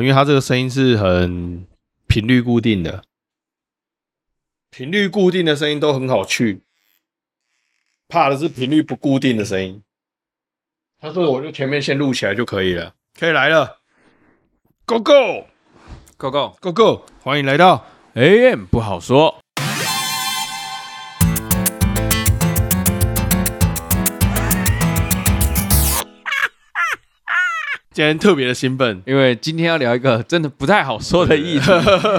因为它这个声音是很频率固定的，频率固定的声音都很好去，怕的是频率不固定的声音。他说我就前面先录起来就可以了，可以来了，Go Go Go Go Go Go，欢迎来到 AM 不好说。今天特别的兴奋，因为今天要聊一个真的不太好说的议题，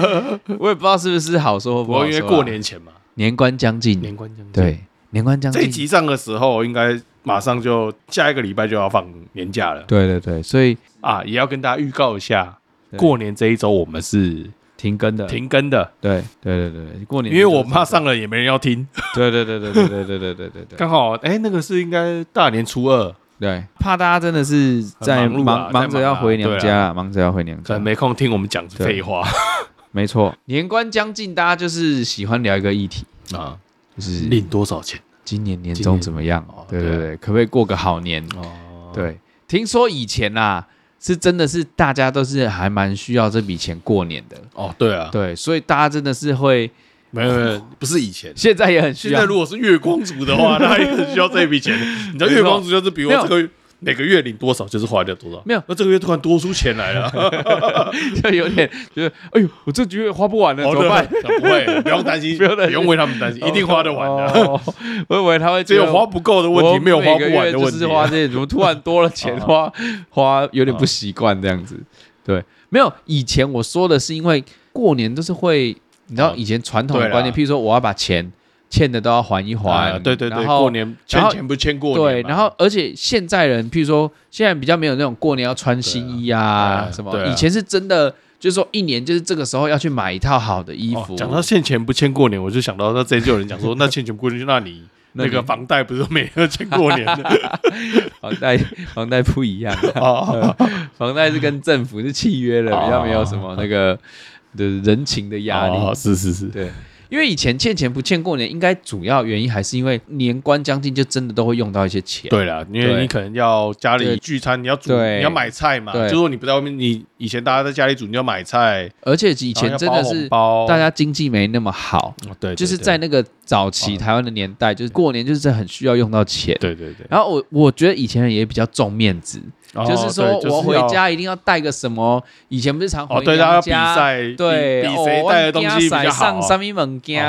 我也不知道是不是好说或不好说，啊。因为过年前嘛，年关将近，年关将近，对，年关将近。这一集上的时候，应该马上就下一个礼拜就要放年假了。对对对，所以啊，也要跟大家预告一下，过年这一周我们是停更的，停更的。对对对对，过年，因为我怕上了也没人要听。对对对对对对对对对对，刚好哎，那个是应该大年初二。对，怕大家真的是在忙忙着要回娘家，忙着要回娘家，没空听我们讲废话。没错，年关将近，大家就是喜欢聊一个议题。啊，就是领多少钱，今年年终怎么样？哦？对对对，可不可以过个好年？哦，对，听说以前啊，是真的是大家都是还蛮需要这笔钱过年的。哦，对啊，对，所以大家真的是会。没有没有，不是以前，现在也很需要。现在如果是月光族的话，他也很需要这一笔钱。你知道月光族就是比如这个每个月领多少，就是花掉多少。没有，那这个月突然多出钱来了，就有点觉得，哎呦，我这个月花不完了，怎么办？不会，不用担心，不用为他们担心，一定花得完的。我以为他会只有花不够的问题，没有花不完的问题。就是花这些，怎么突然多了钱花 花，有点不习惯这样子。对，没有，以前我说的是因为过年都是会。你知道以前传统的观念，譬如说我要把钱欠的都要还一还，对对对，过年欠钱不欠过年，对，然后而且现在人，譬如说现在比较没有那种过年要穿新衣啊什么，以前是真的，就是说一年就是这个时候要去买一套好的衣服。讲到欠钱不欠过年，我就想到那之前就有人讲说，那欠钱不过年，那你 那个房贷不是每年都欠过年的？房贷房贷不一样，房贷是跟政府是契约的，比较没有什么那个。的人情的压力，哦，是是是，对。因为以前欠钱不欠过年，应该主要原因还是因为年关将近，就真的都会用到一些钱。对了，因为你可能要家里聚餐，你要煮，你要买菜嘛。就说你不在外面，你以前大家在家里煮，你要买菜。而且以前真的是大家经济没那么好，对，就是在那个早期台湾的年代，就是过年就是很需要用到钱。对对对。然后我我觉得以前人也比较重面子。就是说我回家一定要带个什么？以前不是常回娘家，对，比谁带的东西比较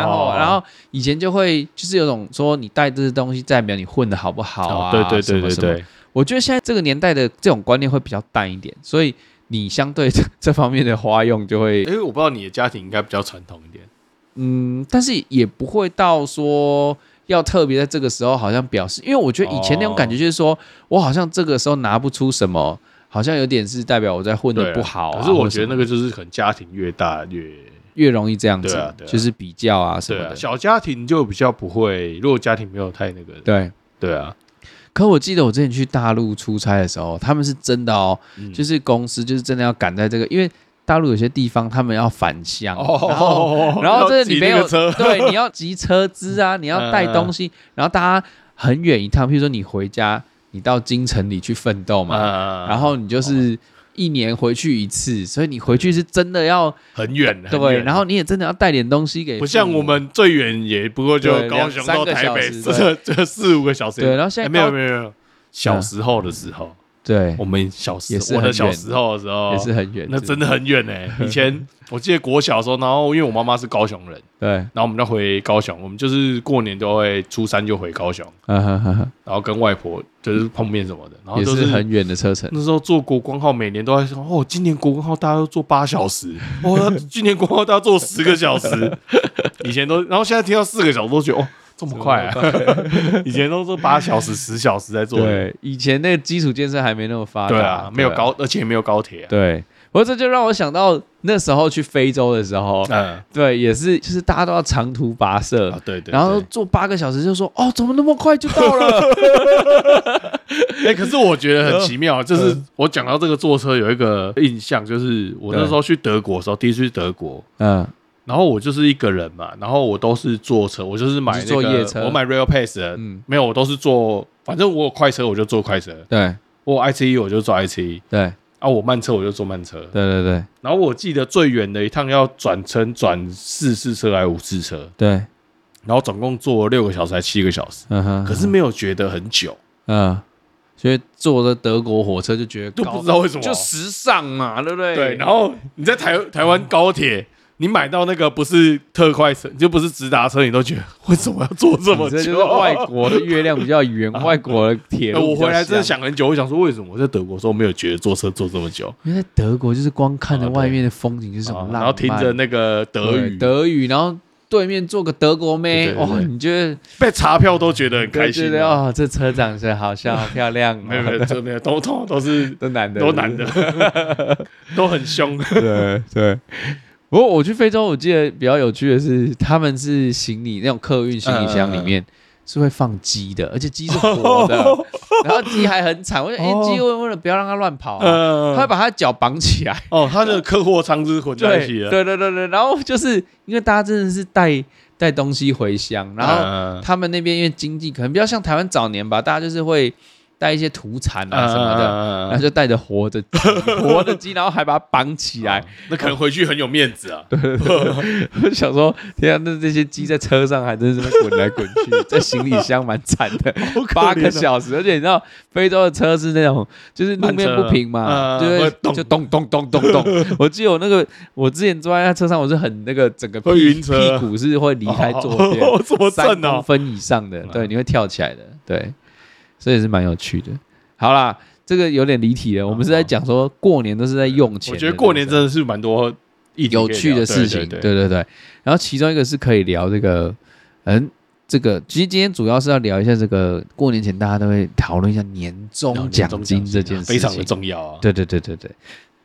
哦，然后以前就会就是有种说你带这些东西代表你混的好不好啊？对对对对对。我觉得现在这个年代的这种观念会比较淡一点，所以你相对这 这方面的花用就会。因为我不知道你的家庭应该比较传统一点，嗯，但是也不会到说。要特别在这个时候，好像表示，因为我觉得以前那种感觉就是说，我好像这个时候拿不出什么，好像有点是代表我在混的不好。可是我觉得那个就是可能家庭越大越越容易这样子，就是比较啊什么的。小家庭就比较不会，如果家庭没有太那个，对对啊。可我记得我之前去大陆出差的时候，他们是真的哦，就是公司就是真的要赶在这个，因为。大陆有些地方他们要返乡，然后然后这里没有车，对，你要集车资啊，你要带东西，然后大家很远一趟，譬如说你回家，你到京城里去奋斗嘛，然后你就是一年回去一次，所以你回去是真的要很远，对，然后你也真的要带点东西给，不像我们最远也不过就高雄到台北，这这四五个小时，对，然后现在没有没有没有，小时候的时候。对，我们小时我的小时候的时候也是很远，那真的很远呢。以前我记得国小的时候，然后因为我妈妈是高雄人，对，然后我们就回高雄，我们就是过年都会初三就回高雄，然后跟外婆就是碰面什么的，然后都是很远的车程。那时候坐国光号，每年都在说哦，今年国光号大家都坐八小时，哦，今年国光号大家坐十个小时，以前都，然后现在听到四个小时都觉得哦。这么快啊！以前都是八小时、十小时在做。对，以前那个基础建设还没那么发达。对啊，没有高，而且也没有高铁。对，不过这就让我想到那时候去非洲的时候，嗯，对，也是，就是大家都要长途跋涉，对对，然后坐八个小时，就说哦，怎么那么快就到了？哎，可是我觉得很奇妙，就是我讲到这个坐车有一个印象，就是我那时候去德国的时候，第一次去德国，嗯。然后我就是一个人嘛，然后我都是坐车，我就是买那个，我买 Rail Pass 的，嗯，没有，我都是坐，反正我有快车我就坐快车，对，我有 ICE 我就坐 ICE，对，啊，我慢车我就坐慢车。对对对。然后我记得最远的一趟要转乘转四次车还是五次车？对。然后总共坐了六个小时还七个小时？嗯哼。可是没有觉得很久。嗯。所以坐的德国火车就觉得都不知道为什么就时尚嘛，对不对？对。然后你在台台湾高铁。你买到那个不是特快车，就不是直达车，你都觉得为什么要坐这么久？这就是外国的月亮比较圆，外国的铁路。我回来真的想很久，我想说为什么我在德国时候没有觉得坐车坐这么久？因为在德国就是光看着外面的风景就是什么，然后听着那个德语，德语，然后对面坐个德国妹，哇，你觉得被查票都觉得很开心哦，这车长是好笑，好漂亮。没 有没有，没有，都都都是 都男的，都男的，都很凶。对对。不过我去非洲，我记得比较有趣的是，他们是行李那种客运行李箱里面是会放鸡的，而且鸡是活的，然后鸡还很惨。我说，哎，鸡为为了不要让它乱跑，他会把它脚绑起来。哦，他的客货舱是混在一起的。对对对对，然后就是因为大家真的是带带东西回乡，然后他们那边因为经济可能比较像台湾早年吧，大家就是会。带一些土产啊什么的，然后就带着活的 活的鸡，然后还把它绑起来，那可能回去很有面子啊。对，我想说，天啊，那这些鸡在车上还真是滚来滚去，在行李箱蛮惨的，八个小时，而且你知道非洲的车是那种就是路面不平嘛，就会就咚咚咚咚咚。我记得我那个我之前坐在那车上，我是很那个整个屁屁股是会离开坐垫三公分以上的，对，你会跳起来的，对。这也是蛮有趣的。好啦，这个有点离题了。我们是在讲说过年都是在用钱。我觉得过年真的是蛮多有趣的事情。对对对。然后其中一个是可以聊这个，嗯，这个其实今天主要是要聊一下这个过年前大家都会讨论一下年终奖金这件事情，非常的重要啊。对对对对对，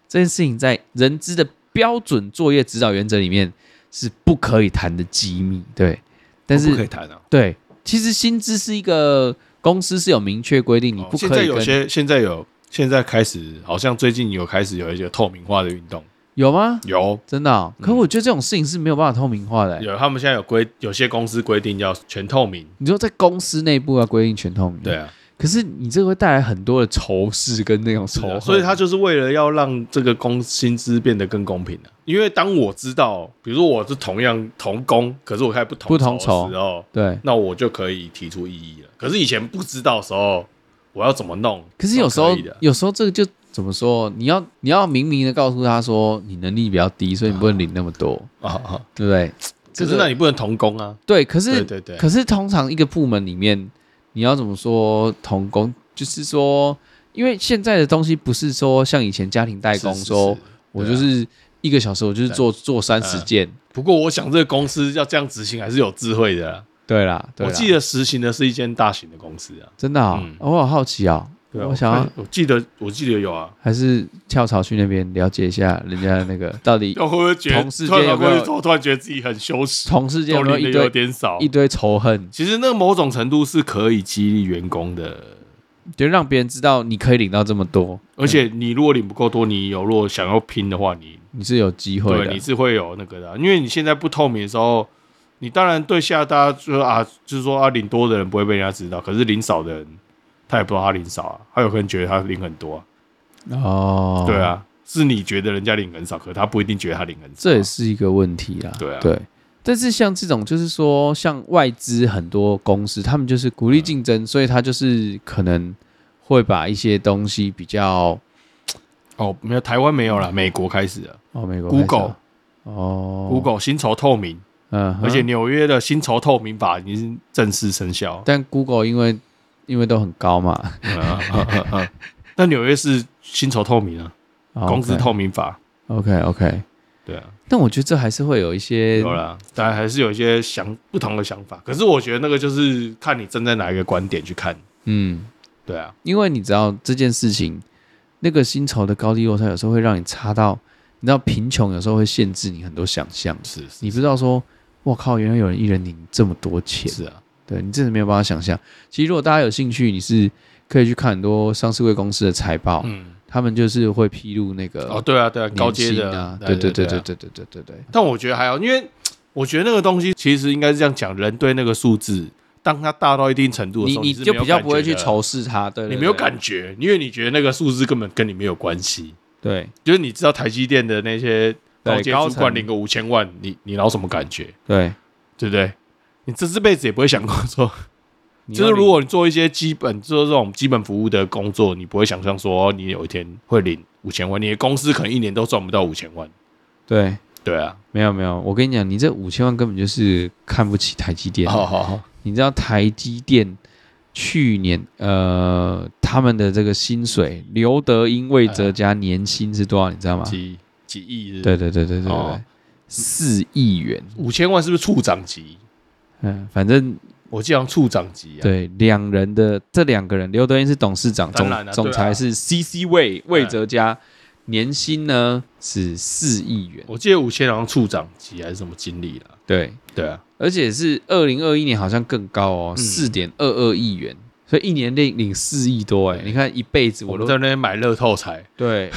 这件事情在人资的标准作业指导原则里面是不可以谈的机密。对，但是不可以谈啊。对，其实薪资是一个。公司是有明确规定，你不可以。现在有些，现在有，现在开始，好像最近有开始有一些透明化的运动，有吗？有，真的、哦。可我觉得这种事情是没有办法透明化的、欸。有，他们现在有规，有些公司规定要全透明。你说在公司内部要规定全透明？对啊。可是你这个会带来很多的仇视跟那种仇恨，所以他就是为了要让这个工薪资变得更公平的。因为当我知道，比如说我是同样同工，可是我开不同不同酬的时候，对，那我就可以提出异议了。可是以前不知道的时候，我要怎么弄？可是有时候，有时候这个就怎么说？你要你要明明的告诉他说，你能力比较低，所以你不能领那么多啊，啊对不对？可是那你不能同工啊？对，可是对对对，可是通常一个部门里面。你要怎么说同工？就是说，因为现在的东西不是说像以前家庭代工，说我就是一个小时，我就是做做三十件。不过，我想这个公司要这样执行还是有智慧的。对啦，我记得实行的是一间大型的公司啊，真的啊，我好好奇啊。我想要，我记得我记得有啊，还是跳槽去那边了解一下人家那个 到底。会不会觉得同事间有没有突然觉得自己很羞耻？同事间有没有一堆一堆仇恨？其实那某种程度是可以激励员工的，就让别人知道你可以领到这么多，而且你如果领不够多，你有如果想要拼的话，你你是有机会的，你是会有那个的。因为你现在不透明的时候，你当然对下大家说啊，就是说啊，领多的人不会被人家知道，可是领少的人。他也不知道他领少啊，他有可能觉得他领很多啊。哦，对啊，是你觉得人家领很少，可他不一定觉得他领很少，这也是一个问题啊。对啊，对。但是像这种，就是说，像外资很多公司，他们就是鼓励竞争，所以他就是可能会把一些东西比较……哦，没有，台湾没有了，美国开始了。哦，美国。Google，哦，Google 薪酬透明，嗯，而且纽约的薪酬透明法已经正式生效。但 Google 因为因为都很高嘛，那纽约是薪酬透明啊，工资透明法。OK OK，对啊。但我觉得这还是会有一些，有啦，当然还是有一些想不同的想法。可是我觉得那个就是看你站在哪一个观点去看。嗯，对啊，因为你知道这件事情，那个薪酬的高低落差有时候会让你差到，你知道贫穷有时候会限制你很多想象。是，你不知道说，我靠，原来有人一人领这么多钱。是啊。对，你真的没有办法想象。其实如果大家有兴趣，你是可以去看很多上市柜公司的财报，嗯，他们就是会披露那个哦，对啊，对啊，高阶的，对对对对对对对对对。但我觉得还好，因为我觉得那个东西其实应该是这样讲，人对那个数字，当它大到一定程度的时候，你你就比较不会去仇视它，对，你没有感觉，因为你觉得那个数字根本跟你没有关系。对，就是你知道台积电的那些高阶主管领个五千万，你你拿什么感觉？对，对不对？你这这辈子也不会想过说，就是如果你做一些基本做这种基本服务的工作，你不会想象说你有一天会领五千万，你的公司可能一年都赚不到五千万。对，对啊，没有没有，我跟你讲，你这五千万根本就是看不起台积电。好好好，你知道台积电去年呃他们的这个薪水，刘德英、魏哲家年薪是多少？你知道吗？几几亿？对对对对对对，哦、四亿元。五千万是不是处长级？嗯，反正我记得处长级啊。对，两人的这两个人，刘德英是董事长，总总裁是 CC 魏魏哲嘉，年薪呢是四亿元。我记得五千好像处长级还是什么经理了。对对啊，而且是二零二一年好像更高哦，四点二二亿元。所以一年领领四亿多哎，你看一辈子我都在那边买乐透彩，对，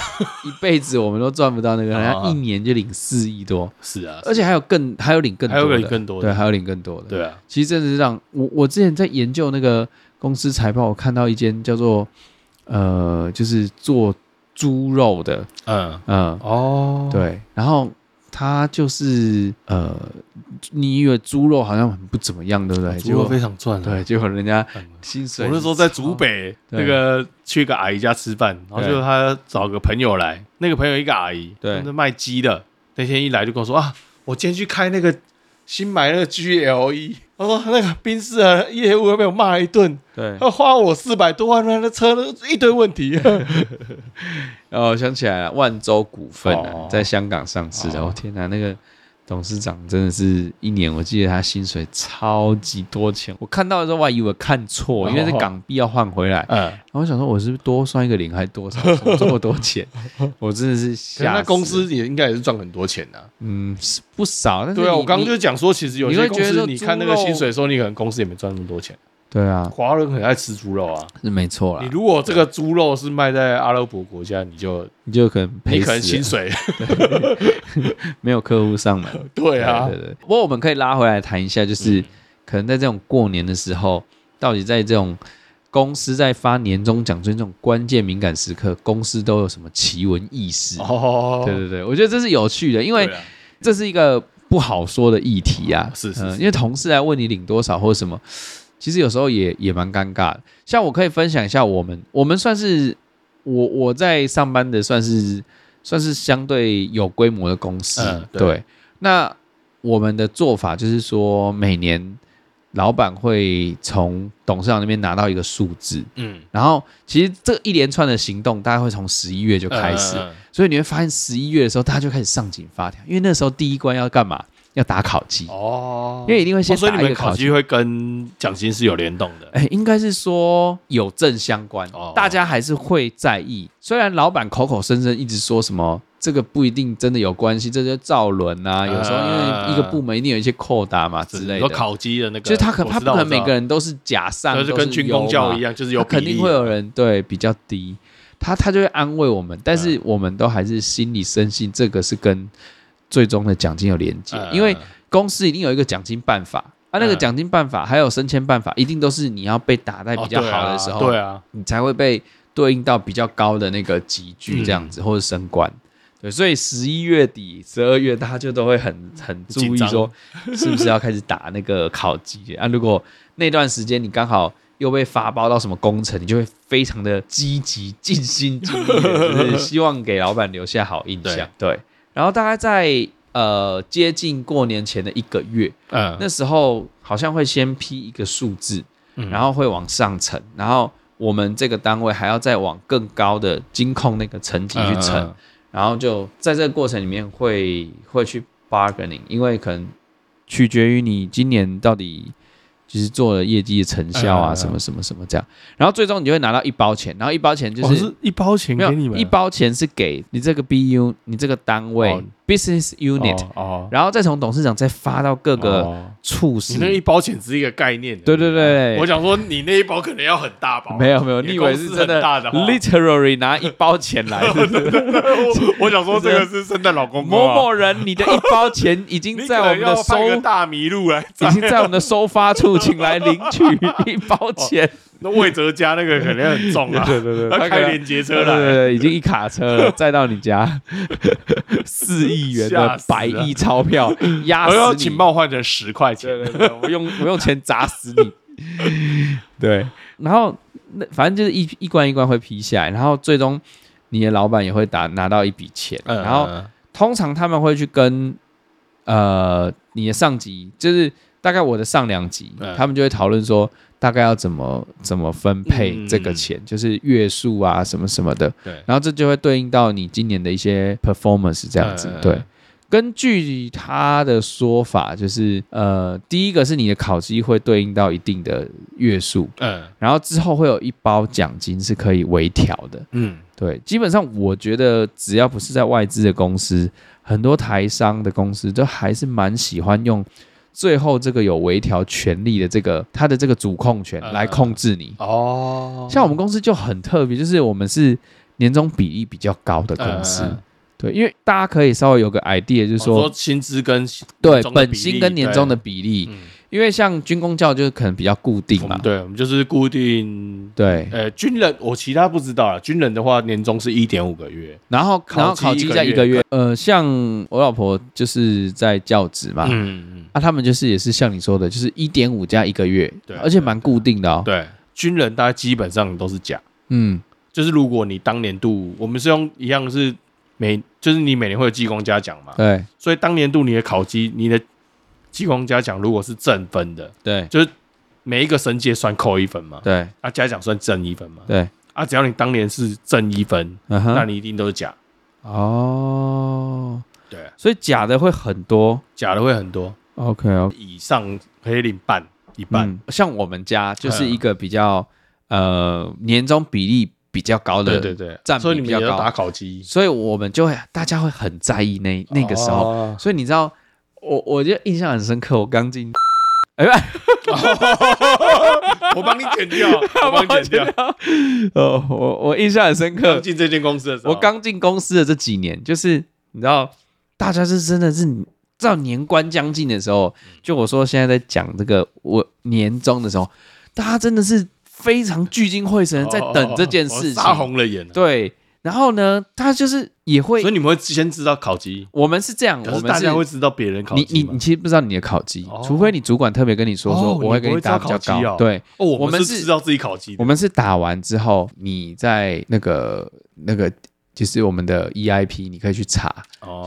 一辈子我们都赚不到那个，人家一年就领四亿多，是啊，而且还有更还有领更多的，还有领更多的，对，还有领更多的，对啊，其实真的是让我我之前在研究那个公司财报，我看到一间叫做呃，就是做猪肉的，嗯。嗯。哦，对，然后。他就是呃，你以为猪肉好像很不怎么样，对不对？猪肉非常赚，对，结果人家薪水。我那时候在竹北那个去一个阿姨家吃饭，然后就他找个朋友来，那个朋友一个阿姨，对，是卖鸡的。那天一来就跟我说啊，我今天去开那个新买那个 GLE。他说那个宾士啊，业务又被我骂一顿，对，他花我四百多万，那车都一堆问题。哦，想起来了，万州股份啊，在香港上市的。我天哪，那个。董事长真的是一年，我记得他薪水超级多钱。我看到的时候，我还以为看错，因为是港币要换回来。嗯，然后我想说，我是不是多算一个零，还是多少这么多钱？我真的是 吓。那公司也应该也是赚很多钱的。嗯，是不少。但是对啊，我刚刚就讲说，其实有些公司，你看那个薪水的时候，你可能公司也没赚那么多钱。对啊，华人很爱吃猪肉啊，是没错啦。你如果这个猪肉是卖在阿拉伯国家，你就你就可能赔，可能薪水 没有客户上门。对啊，对对。不过我们可以拉回来谈一下，就是可能在这种过年的时候，到底在这种公司在发年终奖金这种关键敏感时刻，公司都有什么奇闻异事？哦，对对对，我觉得这是有趣的，因为这是一个不好说的议题啊。是是，因为同事来问你领多少或什么。其实有时候也也蛮尴尬的，像我可以分享一下，我们我们算是我我在上班的，算是算是相对有规模的公司，嗯、对，对。那我们的做法就是说，每年老板会从董事长那边拿到一个数字，嗯，然后其实这一连串的行动，大概会从十一月就开始，嗯嗯嗯，所以你会发现十一月的时候，大家就开始上紧发条，因为那时候第一关要干嘛？要打考绩哦，因为一定会先打一个考绩，哦、所以会跟奖金是有联动的。哎，应该是说有正相关，哦、大家还是会在意。虽然老板口口声声一直说什么这个不一定真的有关系，这些造轮啊。有时候因为一个部门一定有一些扣打嘛之类的。有考绩的那个，就是他可他不可能每个人都是假上，就是跟军公教一样，就是有肯定会有人对比较低，他他就会安慰我们，但是我们都还是心里深信这个是跟。最终的奖金有连接，因为公司一定有一个奖金办法，啊，那个奖金办法还有升迁办法，一定都是你要被打在比较好的时候，对啊，你才会被对应到比较高的那个级距这样子，或者升官。对，所以十一月底、十二月，大家就都会很很注意说，是不是要开始打那个考级啊？如果那段时间你刚好又被发包到什么工程，你就会非常的积极、尽心尽力，就是希望给老板留下好印象。对。然后大概在呃接近过年前的一个月，嗯，那时候好像会先批一个数字，嗯，然后会往上层，然后我们这个单位还要再往更高的金控那个层级去层，嗯嗯，然后就在这个过程里面会会去 bargaining，因为可能取决于你今年到底。就是做了业绩的成效啊，什么什么什么这样，然后最终你就会拿到一包钱，然后一包钱就是一包钱给你们，一包钱是给你这个 BU，你这个单位 business unit，哦，然后再从董事长再发到各个处室。你那一包钱只是一个概念，对对对，我想说你那一包可能要很大包，没有没有，你以为是真的？Literally 拿一包钱来，我想说这个是圣诞老公公。某某人，你的一包钱已经 在我们的收大麋鹿来，已经在我们的收发处。请来领取 一包钱，那魏哲家那个肯定很重啊，对对对，他开连接车来，对对对，已经 一卡车了，载到你家，四亿元的百亿钞票压死你，请帮我换成十块钱，对对对，我用我用钱砸死你，对，然后那反正就是一一关一关会批下来，然后最终你的老板也会打拿到一笔钱，嗯、然后通常他们会去跟呃你的上级，就是大概我的上两级，嗯、他们就会讨论说。大概要怎么怎么分配这个钱，嗯、就是月数啊什么什么的。对，然后这就会对应到你今年的一些 performance 这样子。嗯、对，根据他的说法，就是呃，第一个是你的考绩会对应到一定的月数，嗯，然后之后会有一包奖金是可以微调的。嗯，对，基本上我觉得只要不是在外资的公司，很多台商的公司都还是蛮喜欢用。最后这个有微调权利的这个他的这个主控权来控制你。哦，像我们公司就很特别，就是我们是年终比例比较高的公司，对，因为大家可以稍微有个 idea，就是说薪资跟对本薪跟年终的比例。因为像军工教就是可能比较固定嘛，对，我们就是固定，对，呃，军人我其他不知道了，军人的话年终是一点五个月，然后然后考绩在一个月，呃，像我老婆就是在教职嘛，嗯嗯，啊，他们就是也是像你说的，就是一点五加一个月，对，而且蛮固定的哦，对，军人大家基本上都是假，嗯，就是如果你当年度我们是用一样是每，就是你每年会有技工嘉奖嘛，对，所以当年度你的考绩你的。技工嘉奖如果是正分的，对，就是每一个神界算扣一分嘛，对，啊，嘉奖算正一分嘛，对，啊，只要你当年是正一分，那你一定都是假，哦，对，所以假的会很多，假的会很多，OK，以上可以领半一半，像我们家就是一个比较呃年终比例比较高的，对对对，占比比较高，打考绩，所以我们就会大家会很在意那那个时候，所以你知道。我我就印象很深刻，我刚进，哎，我帮你剪掉，我帮你剪掉。哦，我我印象很深刻，进这间公司的时候，我刚进公司的这几年，就是你知道，大家是真的是到年关将近的时候，就我说现在在讲这个我年终的时候，大家真的是非常聚精会神在等这件事情，杀红了眼，对。然后呢，他就是也会，所以你们会先知道考绩。我们是这样，我们大家会知道别人考绩。你你你其实不知道你的考绩，除非你主管特别跟你说说，我会给你打比较高。对，哦，我们是知道自己考绩。我们是打完之后，你在那个那个就是我们的 EIP，你可以去查，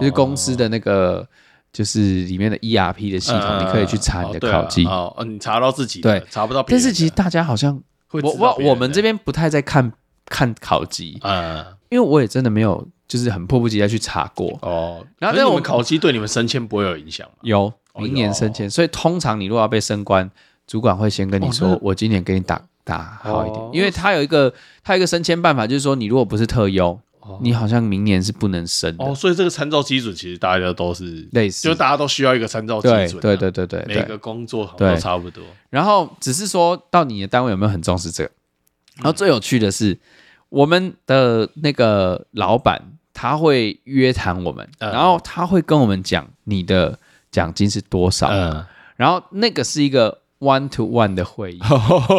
就是公司的那个就是里面的 ERP 的系统，你可以去查你的考绩。哦，你查到自己对，查不到。但是其实大家好像我我我们这边不太在看看考绩，嗯。因为我也真的没有，就是很迫不及待去查过哦。然后，但我们考绩对你们升迁不会有影响吗？有，明年升迁。所以通常你如果要被升官，主管会先跟你说，我今年给你打打好一点，因为他有一个他有一个升迁办法，就是说你如果不是特优，你好像明年是不能升的。哦，所以这个参照基准其实大家都是类似，就大家都需要一个参照基准。对对对对，每个工作都差不多。然后只是说到你的单位有没有很重视这个？然后最有趣的是。我们的那个老板他会约谈我们，嗯、然后他会跟我们讲你的奖金是多少，嗯、然后那个是一个 one to one 的会议，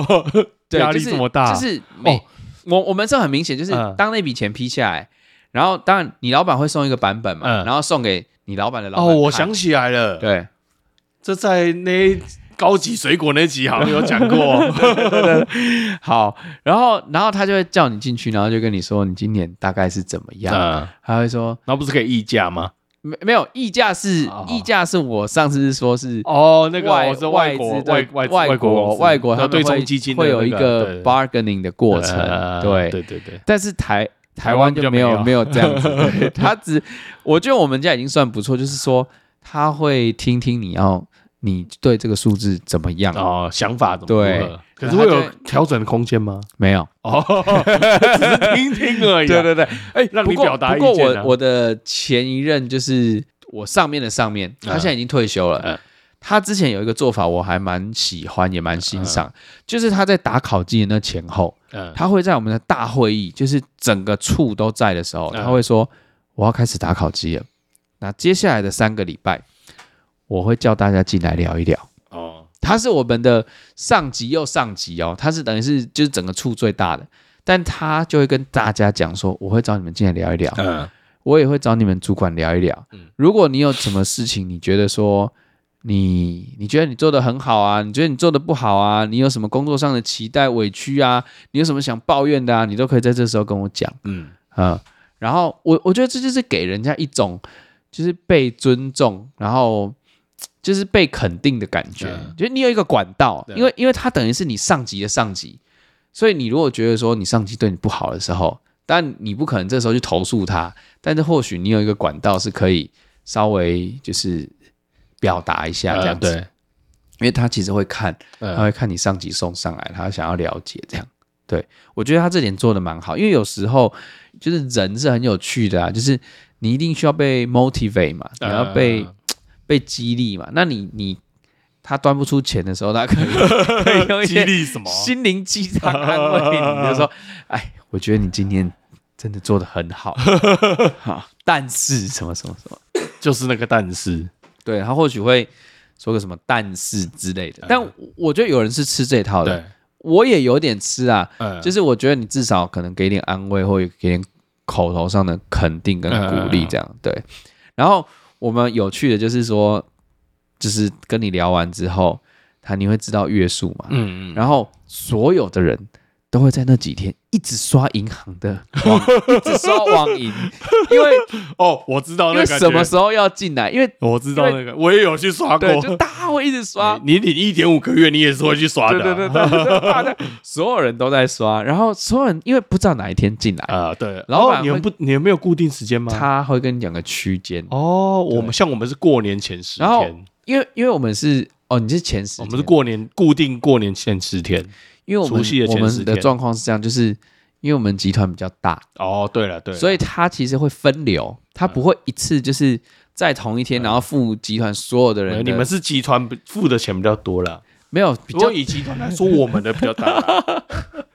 压力这么大，就是每、哦、我我们是很明显，就是当那笔钱批下来，嗯、然后当然你老板会送一个版本嘛，嗯、然后送给你老板的老板。哦，我想起来了，对，这在那。高级水果那集好像 有讲过，好，然后然后他就会叫你进去，然后就跟你说你今年大概是怎么样，他会说，那不是可以议价吗？没没有议价是议价是我上次是说是哦那个外外国外外外国外国他对冲基金会有一个 bargaining 的过程，对。对对对，但是台台湾就没有没有。这样子，他只我觉得我们家已经算不错，就是说他会听听你要。你对这个数字怎么样？哦，想法怎么样？对，可是会有调整的空间吗？没有哦，只是听听而已。对对对，哎，让你表达意见。不过我我的前一任就是我上面的上面，他现在已经退休了。他之前有一个做法，我还蛮喜欢，也蛮欣赏，就是他在打考绩的那前后，他会在我们的大会议，就是整个处都在的时候，他会说我要开始打考绩了。那接下来的三个礼拜。我会叫大家进来聊一聊。哦，他是我们的上级又上级哦，他是等于是就是整个处最大的，但他就会跟大家讲说，我会找你们进来聊一聊，嗯，我也会找你们主管聊一聊，嗯，如果你有什么事情，你觉得说你你觉得你做的很好啊，你觉得你做的不好啊，你有什么工作上的期待委屈啊，你有什么想抱怨的啊，你都可以在这时候跟我讲，嗯。啊，然后我我觉得这就是给人家一种就是被尊重，然后。就是被肯定的感觉，就是你有一个管道，因为因为他等于是你上级的上级，所以你如果觉得说你上级对你不好的时候，但你不可能这时候去投诉他，但是或许你有一个管道是可以稍微就是表达一下这样子，对，因为他其实会看，他会看你上级送上来，他想要了解这样，对，我觉得他这点做的蛮好，因为有时候就是人是很有趣的啊，就是你一定需要被 motivate 嘛，你要被。被激励嘛？那你你他端不出钱的时候，他可以 可以用一些什么？心灵鸡汤安慰你，比如说，哎，我觉得你今天真的做的很好，好，但是什么什么什么，就是那个但是，对，他或许会说个什么但是之类的。但我觉得有人是吃这套的，我也有点吃啊，就是我觉得你至少可能给点安慰，或者给点口头上的肯定跟鼓励，这样对，然后。我们有趣的就是说，就是跟你聊完之后，他你会知道月数嘛？嗯嗯。然后所有的人都会在那几天一直刷银行的网，一直刷网银，因为哦，我知道那个什么时候要进来，因为我知道那个，我也有去刷过，就大家会一直刷。你领一点五个月，你也是会去刷的。对对对对，大家所有人都在刷，然后所有人因为不知道哪一天进来啊，对。然后你们不，你们没有固定时间吗？他会跟你讲个区间哦。我们像我们是过年前十天，因为因为我们是哦，你是前十，我们是过年固定过年前十天。因为我们我们的状况是这样，就是因为我们集团比较大哦，对了对，所以他其实会分流，他不会一次就是在同一天，然后付集团所有的人。你们是集团付的钱比较多了，没有比较以集团来说，我们的比较大。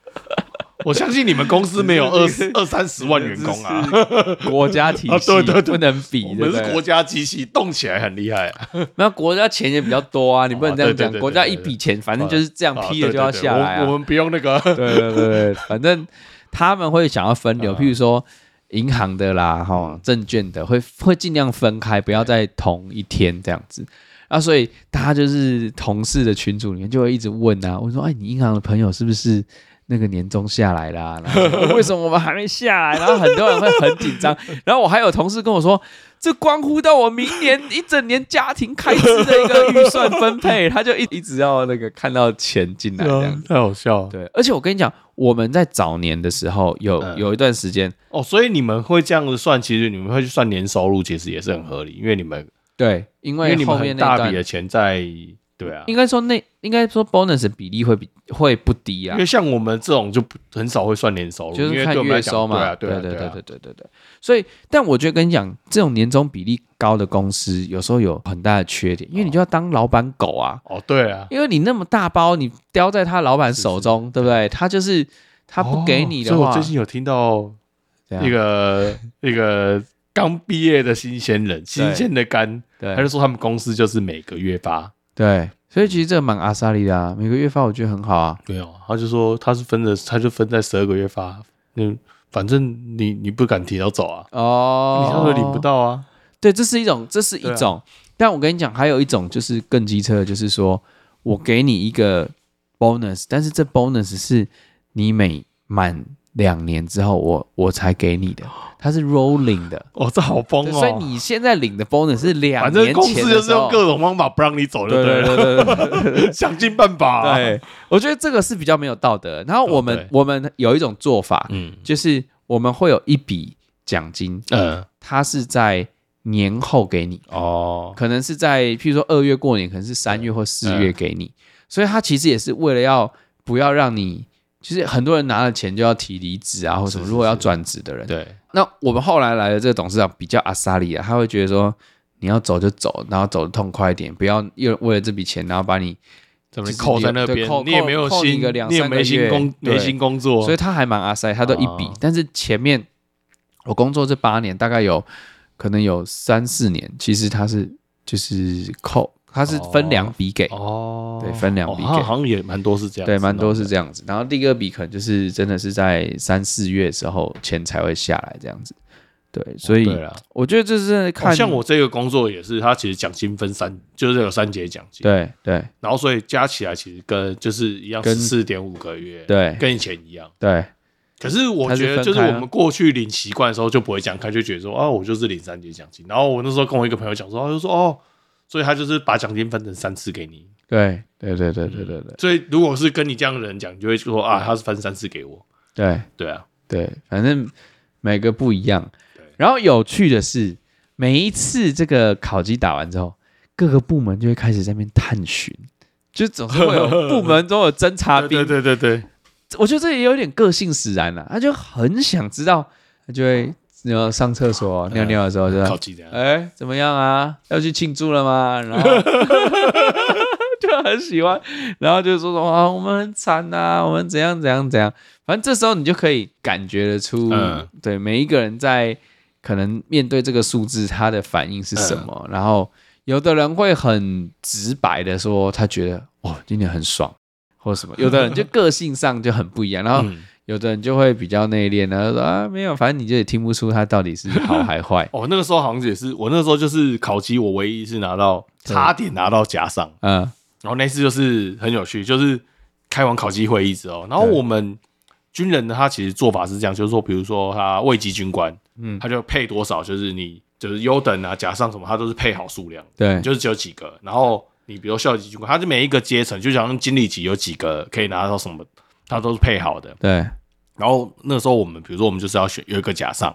我相信你们公司没有二二三十万员工啊，国家体系对对不能比。我们是国家机器，动起来很厉害。没有国家钱也比较多啊，你不能这样讲。国家一笔钱，反正就是这样批了就要下来。我们不用那个。对对对，反正他们会想要分流，譬如说银行的啦，哈，证券的会会尽量分开，不要在同一天这样子。啊，所以大家就是同事的群组里面就会一直问啊，我说，哎，你银行的朋友是不是？那个年终下来啦，然后为什么我们还没下来？然后很多人会很紧张。然后我还有同事跟我说，这关乎到我明年一整年家庭开支的一个预算分配，他就一一直要那个看到钱进来，这样太好笑了。对，而且我跟你讲，我们在早年的时候有有一段时间哦，所以你们会这样子算，其实你们会去算年收入，其实也是很合理，因为你们对，因为后面大笔的钱在。对啊，应该说那应该说 bonus 比例会比会不低啊，因为像我们这种就很少会算年收入，就是看月收嘛。对啊，对对对对对对对。所以，但我觉得跟你讲，这种年终比例高的公司，有时候有很大的缺点，因为你就要当老板狗啊。哦，对啊，因为你那么大包，你叼在他老板手中，对不对？他就是他不给你的话，所以我最近有听到一个一个刚毕业的新鲜人，新鲜的干，他就说他们公司就是每个月发。对，所以其实这个蛮阿萨利的啊，每个月发我觉得很好啊。没有，他就说他是分的，他就分在十二个月发。嗯，反正你你不敢提早走啊。哦，你他说领不到啊。对，这是一种，这是一种。啊、但我跟你讲，还有一种就是更机车的，就是说我给你一个 bonus，但是这 bonus 是你每满两年之后我，我我才给你的。它是 rolling 的哦，这好疯哦！所以你现在领的 bonus 是两年反正公司就是用各种方法不让你走，对对对对，想尽办法、啊。对，我觉得这个是比较没有道德。然后我们、哦、我们有一种做法，嗯，就是我们会有一笔奖金，嗯，它是在年后给你哦，可能是在譬如说二月过年，可能是三月或四月给你，嗯、所以它其实也是为了要不要让你。其实很多人拿了钱就要提离职啊，或什么。如果要转职的人，对。那我们后来来的这个董事长比较阿萨利啊，他会觉得说，你要走就走，然后走得痛快一点，不要又为了这笔钱，然后把你怎么扣在那边，你也没有薪，你也没薪工，没薪工作，所以他还蛮阿塞，他都一笔。但是前面我工作这八年，大概有可能有三四年，其实他是就是扣它是分两笔给哦，对，分两笔给，好像也蛮多是这样，对，蛮多是这样子。然后第二笔可能就是真的是在三四月的时候钱才会下来这样子。对，所以我觉得这是看像我这个工作也是，它其实奖金分三，就是有三节奖金。对对，然后所以加起来其实跟就是一样，四点五个月，对，跟以前一样。对，可是我觉得就是我们过去领习惯的时候就不会这样看，就觉得说啊，我就是领三节奖金。然后我那时候跟我一个朋友讲说，他就说哦。所以他就是把奖金分成三次给你。对对对对对对对。所以如果是跟你这样的人讲，你就会说啊，他是分三次给我。对对啊，对，反正每个不一样。然后有趣的是，每一次这个考绩打完之后，各个部门就会开始在那边探寻，就总是会有部门中有侦察兵。对对对对，我觉得这也有点个性使然了，他就很想知道，他就会。你要上厕所尿尿的时候，就考绩这样。哎，怎么样啊？要去庆祝了吗？然后 就很喜欢，然后就说说啊，我们很惨呐，我们怎样怎样怎样。反正这时候你就可以感觉得出，对每一个人在可能面对这个数字，他的反应是什么。然后有的人会很直白的说，他觉得哇，今天很爽，或者什么。有的人就个性上就很不一样，然后。有的人就会比较内敛，然后说啊，没有，反正你就也听不出他到底是好还坏。哦，那个时候好像也是，我那个时候就是考级，我唯一是拿到差点拿到甲上，嗯，然后那次就是很有趣，就是开完考级会议之后，然后我们军人呢，他其实做法是这样，就是说，比如说他位级军官，嗯，他就配多少，就是你就是优等啊、甲上什么，他都是配好数量，对，就是只有几个，然后你比如校级军官，他就每一个阶层，就像经理级有几个可以拿到什么，他都是配好的，对。然后那时候我们，比如说我们就是要选有一个假上，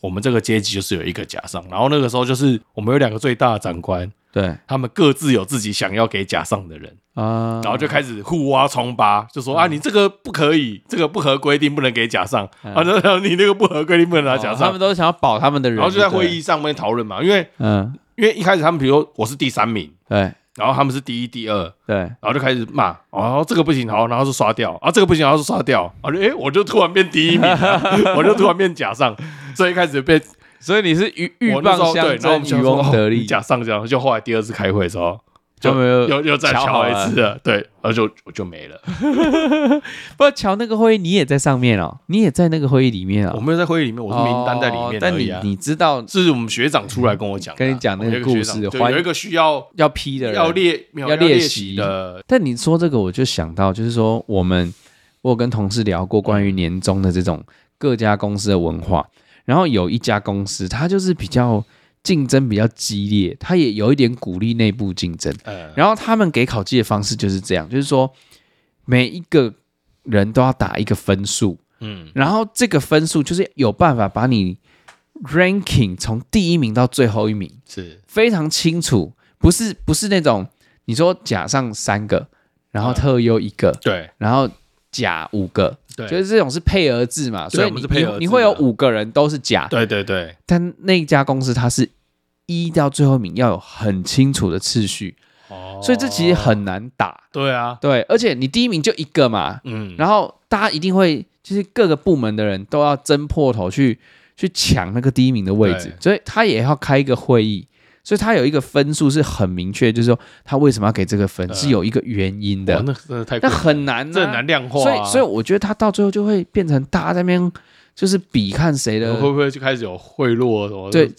我们这个阶级就是有一个假上。然后那个时候就是我们有两个最大的长官，对，他们各自有自己想要给甲上的人啊，然后就开始互挖疮疤，就说啊，你这个不可以，这个不合规定，不能给甲上啊，然后 你那个不合规定，不能拿甲上。他们都是想要保他们的人，然后就在会议上面讨论嘛，因为嗯，因为一开始他们比如说我是第三名，对。然后他们是第一、第二，对，然后就开始骂，哦，这个不行，好，然后就刷掉，啊，这个不行，然后就刷掉，啊，就哎，我就突然变第一名，我就突然变假上，所以一开始被，所以你是鹬鹬蚌相争，渔翁得利，假上这样，就后来第二次开会的时候。就没有又又再瞧一次了，对，然后就我就没了。不，乔那个会议你也在上面哦，你也在那个会议里面啊。我没有在会议里面，我是名单在里面。但你你知道，是我们学长出来跟我讲，跟你讲那个故事，有一个需要要批的人，要列要列席的。但你说这个，我就想到，就是说我们我有跟同事聊过关于年终的这种各家公司的文化，然后有一家公司，它就是比较。竞争比较激烈，他也有一点鼓励内部竞争。嗯，然后他们给考绩的方式就是这样，就是说每一个人都要打一个分数，嗯，然后这个分数就是有办法把你 ranking 从第一名到最后一名，是。非常清楚，不是不是那种你说甲上三个，然后特优一个，对，然后甲五个。对，就是这种是配额制嘛，所以你你你会有五个人都是甲，对对对。但那一家公司它是一到最后一名要有很清楚的次序，哦，所以这其实很难打。对啊，对，而且你第一名就一个嘛，嗯，然后大家一定会就是各个部门的人都要争破头去去抢那个第一名的位置，所以他也要开一个会议。所以他有一个分数是很明确，就是说他为什么要给这个分，是有一个原因的。那真的太那很难，这很难量化。所以，所以我觉得他到最后就会变成大家在那边就是比看谁的，会不会就开始有贿赂什么？对，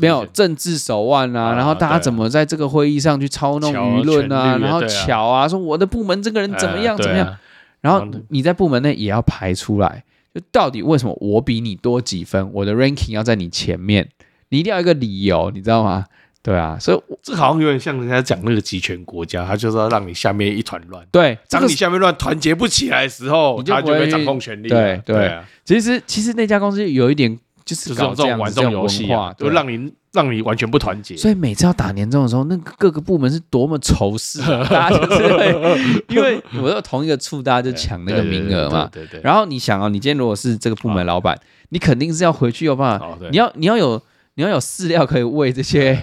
没有政治手腕啊，然后大家怎么在这个会议上去操弄舆论啊，然后巧啊，说我的部门这个人怎么样怎么样，然后你在部门内也要排出来，就到底为什么我比你多几分，我的 ranking 要在你前面，你一定要一个理由，你知道吗？对啊，所以这好像有点像人家讲那个集权国家，他就是要让你下面一团乱。对，当你下面乱团结不起来的时候，他就会掌控权力。对对啊，其实其实那家公司有一点就是搞这种玩这种游戏啊，就让你让你完全不团结。所以每次要打年终的时候，那个各个部门是多么仇视，大家就是会因为我有同一个处，大家就抢那个名额嘛。对对。然后你想啊，你今天如果是这个部门老板，你肯定是要回去有办法，你要你要有。你要有饲料可以喂这些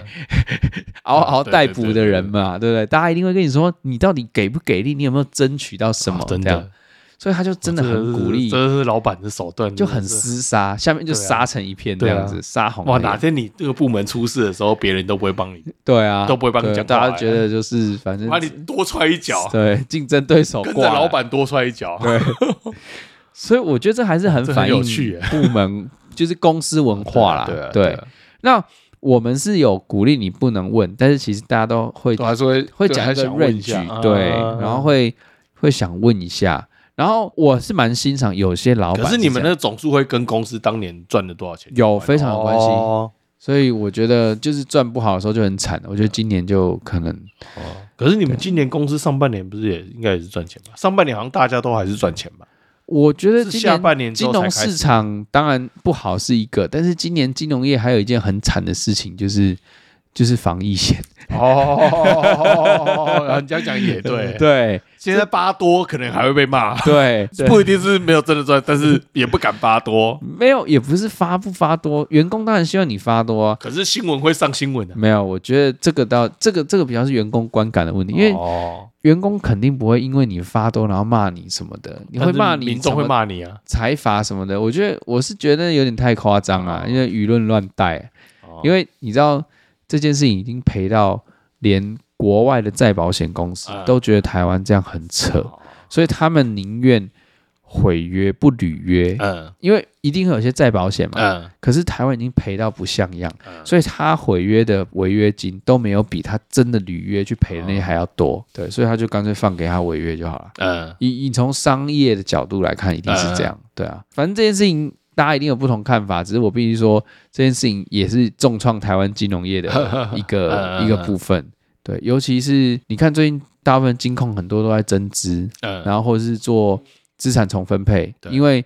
嗷嗷待哺的人嘛，对不对？大家一定会跟你说，你到底给不给力？你有没有争取到什么？真的。所以他就真的很鼓励，这是老板的手段，就很厮杀，下面就杀成一片这样子，杀红。哇，哪天你这个部门出事的时候，别人都不会帮你，对啊，都不会帮你讲，大家觉得就是反正把你多踹一脚，对，竞争对手跟着老板多踹一脚，对。所以我觉得这还是很 反映部门就是公司文化啦，对。那我们是有鼓励你不能问，但是其实大家都会还是会会讲一个论据，对，然后会会想问一下。然后我是蛮欣赏有些老板，可是你们那个总数会跟公司当年赚了多少钱有非常有关系。哦所以我觉得就是赚不好的时候就很惨。我觉得今年就可能，可是你们今年公司上半年不是也应该也是赚钱吧？上半年好像大家都还是赚钱吧？我觉得今年金融市场当然不好是一个，但是今年金融业还有一件很惨的事情，就是就是防疫险。哦，然后你这样讲也对，对。现在发多可能还会被骂，对，不一定是没有真的赚，但是也不敢发多。没有，也不是发不发多，员工当然希望你发多。可是新闻会上新闻的。没有，我觉得这个到这个这个比较是员工观感的问题，因为员工肯定不会因为你发多然后骂你什么的，你会骂你，民众会骂你啊，财阀什么的。我觉得我是觉得有点太夸张啊，因为舆论乱带。因为你知道这件事情已经赔到连。国外的再保险公司都觉得台湾这样很扯，所以他们宁愿毁约不履约。嗯，因为一定会有些再保险嘛。嗯，可是台湾已经赔到不像样，所以他毁约的违约金都没有比他真的履约去赔的那些还要多。对，所以他就干脆放给他违约就好了。嗯，你你从商业的角度来看，一定是这样。对啊，反正这件事情大家一定有不同看法，只是我必须说，这件事情也是重创台湾金融业的 一个一个部分。对，尤其是你看最近大部分金控很多都在增资，嗯，然后或者是做资产重分配，对。因为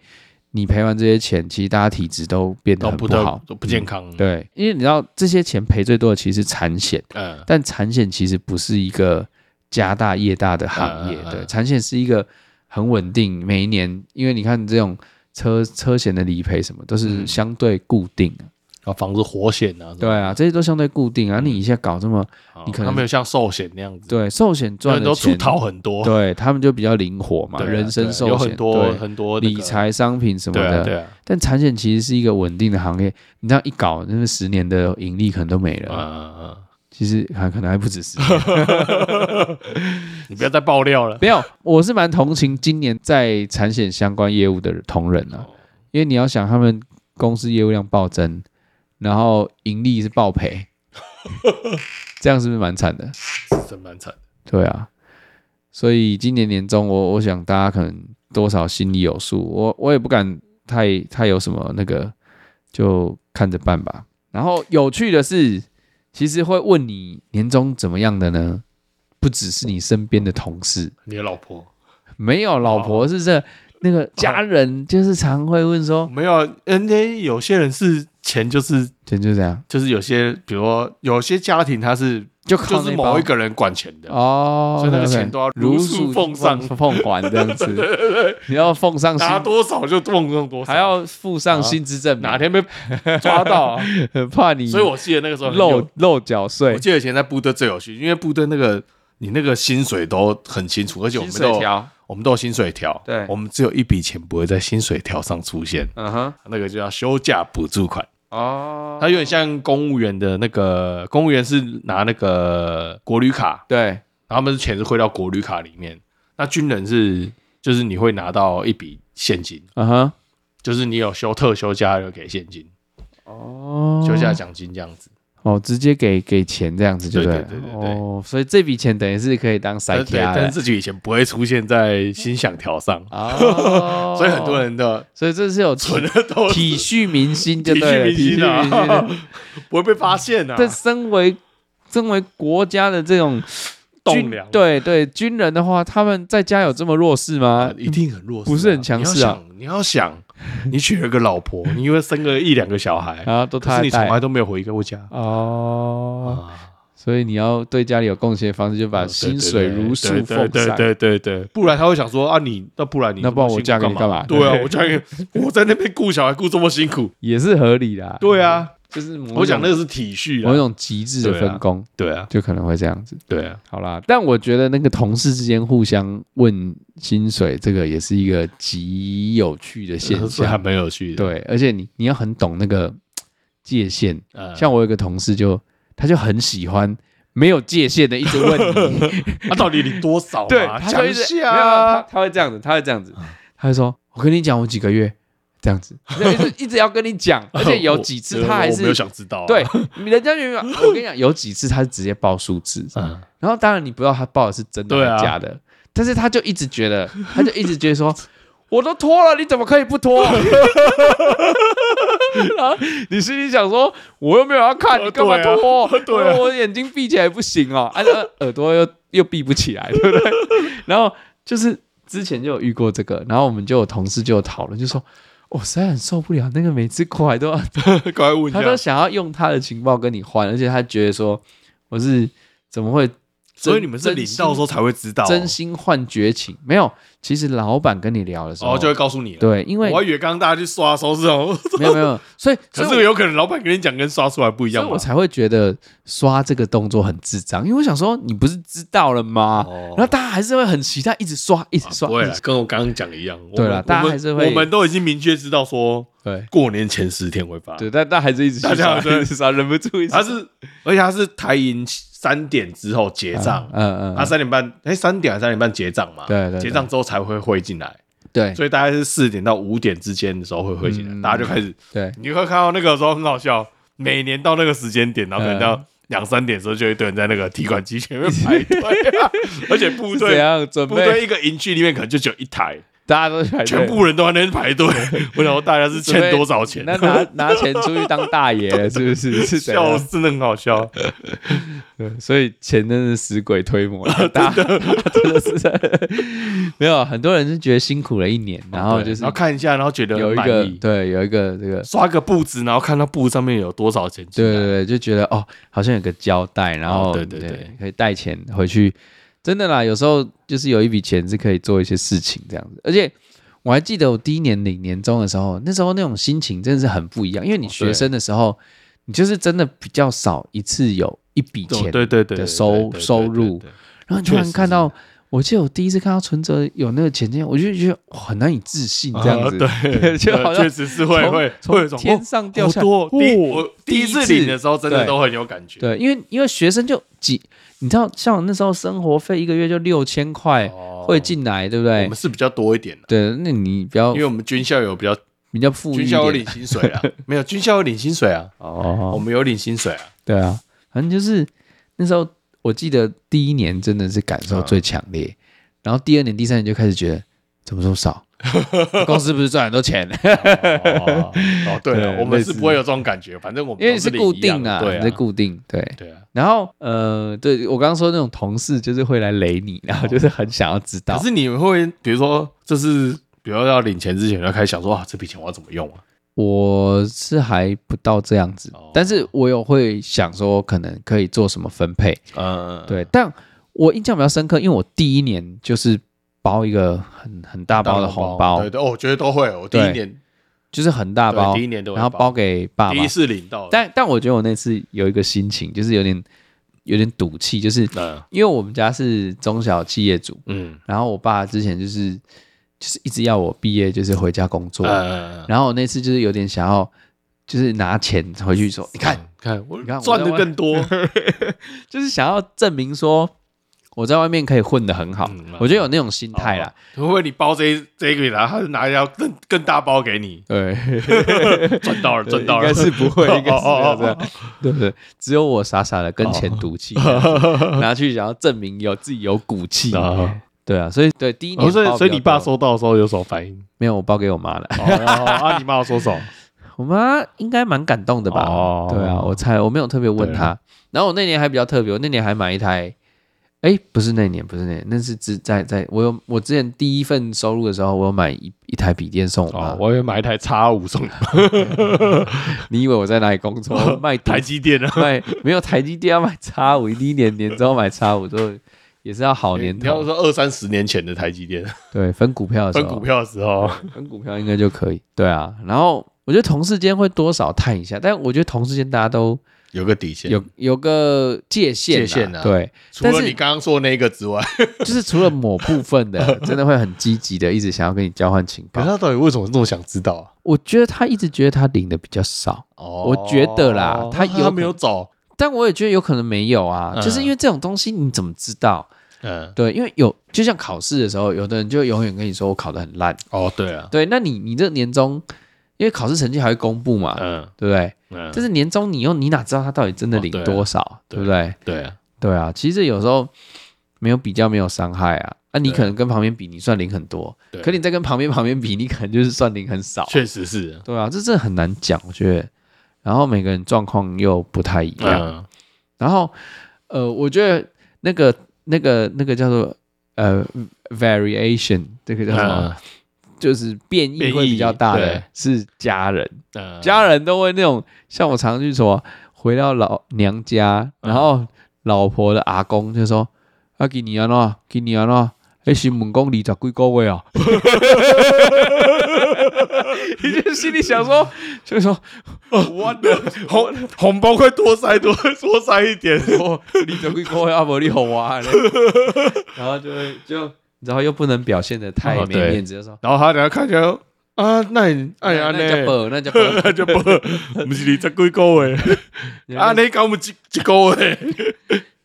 你赔完这些钱，其实大家体质都变得很不好，都不健康，嗯。对，因为你知道这些钱赔最多的其实是产险，嗯，但产险其实不是一个家大业大的行业，嗯、对，产险是一个很稳定，每一年，因为你看这种车车险的理赔什么都是相对固定的。啊，房子火险啊，对啊，这些都相对固定啊。你一下搞这么，你可能没有像寿险那样子，对，寿险赚的钱都出逃很多，对他们就比较灵活嘛。人身寿险有很多很多理财商品什么的，对。但产险其实是一个稳定的行业，你这样一搞，那个十年的盈利可能都没了。嗯嗯，其实还可能还不止十年。你不要再爆料了。没有，我是蛮同情今年在产险相关业务的同仁啊，因为你要想他们公司业务量暴增。然后盈利是爆赔，这样是不是蛮惨的？真蛮惨的。对啊，所以今年年终，我我想大家可能多少心里有数，我我也不敢太太有什么那个，就看着办吧。然后有趣的是，其实会问你年终怎么样的呢？不只是你身边的同事，你的老婆没有老婆是这那个家人，就是常会问说，没有，人家有些人是。钱就是钱就这样，就是有些，比如说有些家庭他是就就是某一个人管钱的哦，所以那个钱都要如数奉上奉还这样子，对对对，你要奉上拿多少就奉上多少，还要附上薪资证明，哪天被抓到，很 怕你。所以我记得那个时候漏漏缴税。我记得以前在部队最有趣，因为部队那个你那个薪水都很清楚，而且我们都我们都有薪水条，对，我们只有一笔钱不会在薪水条上出现，嗯哼，那个就叫休假补助款。哦，它有点像公务员的那个，公务员是拿那个国旅卡，对，然后他们的钱是汇到国旅卡里面。那军人是，就是你会拿到一笔现金，嗯哼，就是你有休特休假就给现金，哦，休假奖金这样子。哦，直接给给钱这样子就对，对对对对哦，所以这笔钱等于是可以当塞卡，但是自己以前不会出现在心想条上。哦，所以很多人的，所以这是有存的都体恤民心，就对，体恤民心啊，不会被发现啊。但身为身为国家的这种栋梁，对对，军人的话，他们在家有这么弱势吗？一定很弱势，不是很强势啊。你要想。你娶了个老婆，你因为生个一两个小孩啊，都他是你从来都没有回过家哦，所以你要对家里有贡献的方式，就把薪水如数奉上，对对对对，不然他会想说啊，你那不然你那不然我嫁给你干嘛？对啊，我嫁给我在那边顾小孩顾这么辛苦，也是合理的。对啊，就是我讲那个是体恤，某种极致的分工，对啊，就可能会这样子，对啊，好啦，但我觉得那个同事之间互相问薪水，这个也是一个极有趣的现象，还蛮有趣的，对，而且你你要很懂那个界限，像我有个同事就他就很喜欢没有界限的一直问你，他 到底领多少？对，他就一直没有，他他会这样子，他会这样子，他会说，我跟你讲，我几个月。这样子，一直一直要跟你讲，而且有几次他还是我没有想知道。对，人家就我跟你讲，有几次他是直接报数字，然后当然你不知道他报的是真的还是假的，但是他就一直觉得，他就一直觉得说，我都脱了，你怎么可以不脱？然后你心里想说，我又没有要看，你干嘛脱？对，我眼睛闭起来不行哦，啊，耳朵又又闭不起来，对不对？然后就是之前就有遇过这个，然后我们就有同事就有讨论，就说。我实在很受不了，那个每次过来都要 过来问，他都想要用他的情报跟你换，而且他觉得说我是怎么会？所以你们是领到的时候才会知道，真心换绝情没有。其实老板跟你聊的时候，就会告诉你。对，因为我还以为刚刚大家去刷收是哦，没有没有。所以 可是有可能老板跟你讲跟刷出来不一样，所以我才会觉得刷这个动作很智障。因为我想说，你不是知道了吗？然后大家还是会很期待，一直刷，一直刷。不会，跟我刚刚讲的一样。对了，大家还是会，我们都已经明确知道说，对，过年前十天会发。对，但但还是一直刷，一直刷，忍不住。他是，而且他是台银。三点之后结账，嗯嗯，他三点半，哎，三点还是三点半结账嘛？对对，结账之后才会汇进来，对，所以大概是四点到五点之间的时候会汇进来，大家就开始，对，你会看到那个时候很好笑，每年到那个时间点，然后可能到两三点的时候，就一堆人在那个提款机前面 排队，而且部队部队一个营区里面可能就只有一台。大家都排队，全部人都在那边排队。我想说，大家是欠多少钱？那拿拿钱出去当大爷了，是不是？是笑，真的很好笑。对，所以钱真是死鬼推磨，大家真的是没有很多人是觉得辛苦了一年，然后就是然后看一下，然后觉得有一个对，有一个这个刷个布子，然后看到布上面有多少钱，对对对，就觉得哦，好像有个交代，然后对对对，可以带钱回去。真的啦，有时候就是有一笔钱是可以做一些事情这样子，而且我还记得我第一年领年终的时候，那时候那种心情真的是很不一样，因为你学生的时候，你就是真的比较少一次有一笔钱对对对的收收入，然后你突然看到，我记得我第一次看到存折有那个钱这样，我就觉得很难以置信这样子，对，就好像确实是会会会从天上掉下来。第我第一次领的时候，真的都很有感觉，对，因为因为学生就几。你知道，像我那时候生活费一个月就六千块会进来，对不对？我们是比较多一点的。对，那你比较，因为我们军校有比较比较富裕，军校有领薪水啊，没有军校有领薪水啊。哦，我们有领薪水啊。对啊，反正就是那时候，我记得第一年真的是感受最强烈，然后第二年、第三年就开始觉得怎么这么少。公司不是赚很多钱？哦，对了，我们是不会有这种感觉。反正我们因为是固定啊，对，是固定。对对啊。然后呃，对我刚刚说那种同事，就是会来雷你，然后就是很想要知道。可是你会比如说，就是比如要领钱之前，就开始想说，啊，这笔钱我要怎么用啊？我是还不到这样子，但是我有会想说，可能可以做什么分配。嗯，对。但我印象比较深刻，因为我第一年就是。包一个很很大包的红包，对对，我觉得都会。我第一年就是很大包，第一年都然后包给爸爸。第一次领到，但但我觉得我那次有一个心情，就是有点有点赌气，就是因为我们家是中小企业主，嗯，然后我爸之前就是就是一直要我毕业就是回家工作，然后我那次就是有点想要就是拿钱回去说，你看，看我，你看赚的更多，就是想要证明说。我在外面可以混得很好，我觉得有那种心态啦。会不会你包这这一个，然后他是拿一条更更大包给你？对，赚到了，赚到了。应该是不会，应该是这样，对不对？只有我傻傻的跟钱赌气，拿去想要证明有自己有骨气。对啊，所以对第一年，所以所以你爸收到的时候有什么反应？没有，我包给我妈了。啊，你妈说什么？我妈应该蛮感动的吧？对啊，我猜我没有特别问她。然后我那年还比较特别，我那年还买一台。哎，不是那年，不是那年，那是只在在我有我之前第一份收入的时候，我有买一一台笔电送我妈，我有买一台叉五送你。你以为我在哪里工作？卖 台积电啊？卖没有台积电要买叉五，第一年年之后买叉五都也是要好年头。你要说二三十年前的台积电，对，分股票的时候，分股票的时候，分股票应该就可以。对啊，然后我觉得同事间会多少探一下，但我觉得同事间大家都有个底线，有有个界限，界限啊。对，除了你刚刚说的那个之外，就是除了某部分的，真的会很积极的，一直想要跟你交换情报。可是他到底为什么这么想知道啊？我觉得他一直觉得他领的比较少。哦，我觉得啦，他有他没有走，但我也觉得有可能没有啊，就是因为这种东西你怎么知道？嗯，对，因为有就像考试的时候，有的人就永远跟你说我考得很烂。哦，对啊，对，那你你这年终。因为考试成绩还会公布嘛，嗯，对不对？嗯，但是年终你又你哪知道他到底真的领多少，对不对？对啊，对啊，其实有时候没有比较没有伤害啊。那你可能跟旁边比，你算领很多，可你再跟旁边旁边比，你可能就是算领很少。确实是，对啊，这真的很难讲，我觉得。然后每个人状况又不太一样。然后呃，我觉得那个那个那个叫做呃 variation，这个叫什么？就是变异会比较大的是家人，家人都会那种像我常去说，回到老娘家，然后老婆的阿公就说：“啊，今年啊，今年啊，哎，新闻讲二十几个月啊。”你就心里想说，就说：“我的红红包快多塞多多塞一点，说二十几个月啊，不你好啊。”然后就会就。然后又不能表现的太没面子，就说。然后他等下看起来，啊，那你哎呀，那叫宝，那叫宝，那叫宝，不是你这几个月，啊，你搞我们几几个月，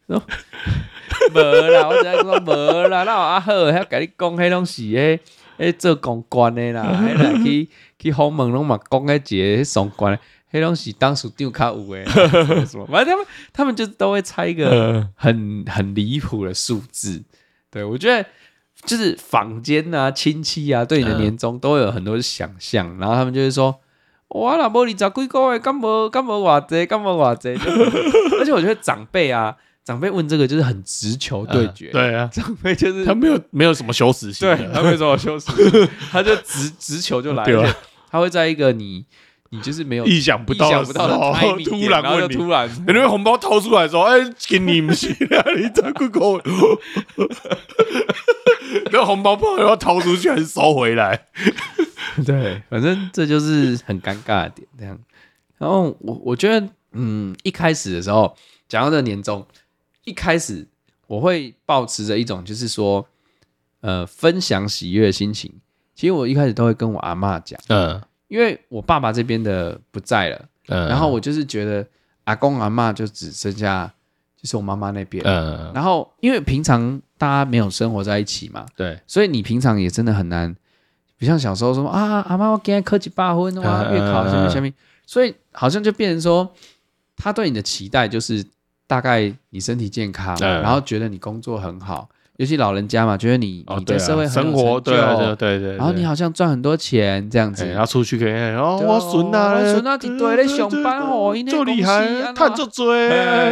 无啦，我只系讲无啦，那阿好，遐甲你讲，迄拢是诶，诶做公关的啦，迄来去去访问拢嘛讲诶一个双关，迄拢是当属长较有诶，反正他们他们就都会猜一个很很离谱的数字，对我觉得。就是坊间啊，亲戚啊，对你的年终都有很多想象，嗯、然后他们就会说：“哇，那无你十几个月，干无干无偌济，干无偌济。” 而且我觉得长辈啊，长辈问这个就是很直球对决。嗯、对啊，长辈就是他没有没有什么羞耻心，对，他没有什么羞耻，他就直直球就来了，对他会在一个你。你就是没有意想不到的时候，突然问你，突然，你那红包掏出来说：“哎，给你们去，你这个狗。”那红包不知道要掏出去还是收回来？对，反正这就是很尴尬的点。这样，然后我我觉得，嗯，一开始的时候讲到这个年终，一开始我会保持着一种就是说，呃，分享喜悦的心情。其实我一开始都会跟我阿妈讲，嗯。因为我爸爸这边的不在了，嗯，然后我就是觉得阿公阿妈就只剩下就是我妈妈那边，嗯，然后因为平常大家没有生活在一起嘛，对，所以你平常也真的很难，不像小时候说啊，阿妈我今天考几百分哇，月考什么下面，所以好像就变成说他对你的期待就是大概你身体健康，然后觉得你工作很好。尤其老人家嘛，觉得你你在社会生活对对对对，然后你好像赚很多钱这样子，然后出去可以哦，我孙啊，我孙啊，一堆在上班哦，做厉害，赚足多，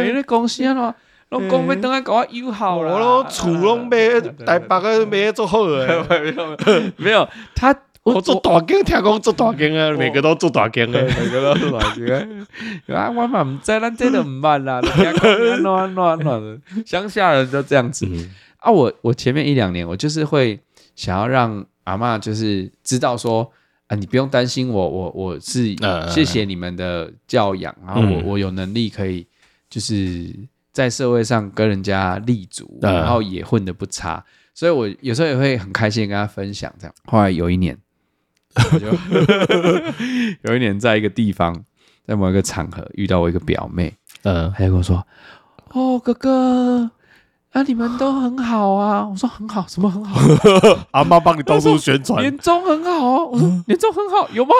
因为公司啊嘛，拢讲要等下搞我友好啦，我拢厝拢卖 台北个卖做好诶，没有，他我做大间，听讲做大间啊，每个都做大间诶，每个都做大间，啊，啊我嘛唔知，咱这都唔捌啦，乱乱乱，乡下人就这样子。啊，我我前面一两年，我就是会想要让阿嬷就是知道说，啊，你不用担心我，我我是谢谢你们的教养，然后我我有能力可以就是在社会上跟人家立足，然后也混得不差，所以我有时候也会很开心跟他分享这样。后来有一年，我 就有一年在一个地方，在某一个场合遇到我一个表妹，嗯，她就跟我说，哦，哥哥。啊，你们都很好啊！我说很好，什么很好？阿妈帮你到处宣传，年终很好啊！我说年终很好，有吗？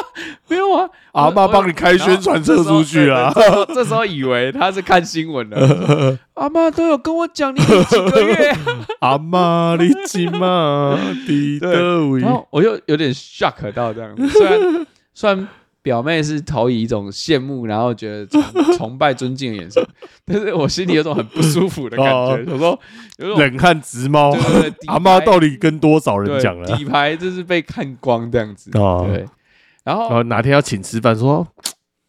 没有啊！阿妈帮你开宣传车出去啊！这时候以为他是看新闻的，阿妈都有跟我讲你几个月。阿妈，你几嘛？对，然后我又有点 shock 到这样，虽然虽然。表妹是投以一种羡慕，然后觉得崇 崇拜、尊敬的眼神，但是我心里有种很不舒服的感觉。我说有种冷汗直冒。阿妈到底跟多少人讲了？底牌就是被看光这样子。对，然后哪天要请吃饭，说